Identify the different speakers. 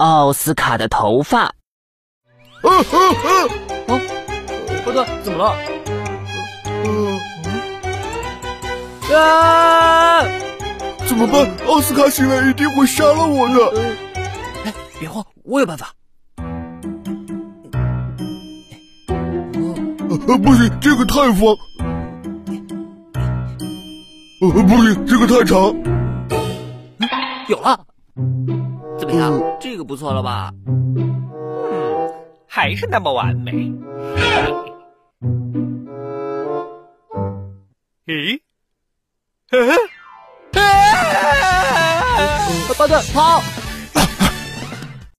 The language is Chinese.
Speaker 1: 奥斯卡的头发。啊
Speaker 2: 啊啊！
Speaker 3: 哦，巴顿，怎么了？啊！
Speaker 2: 怎么办？奥斯卡醒来一定会杀了我的。
Speaker 3: 哎，别慌，我有办法。
Speaker 2: 呃，不行，这个太方。呃，不行，这个太长。
Speaker 3: 有了，怎么样？这个不错了吧？
Speaker 4: 嗯，还是那么完美。咦？
Speaker 3: 巴顿，跑！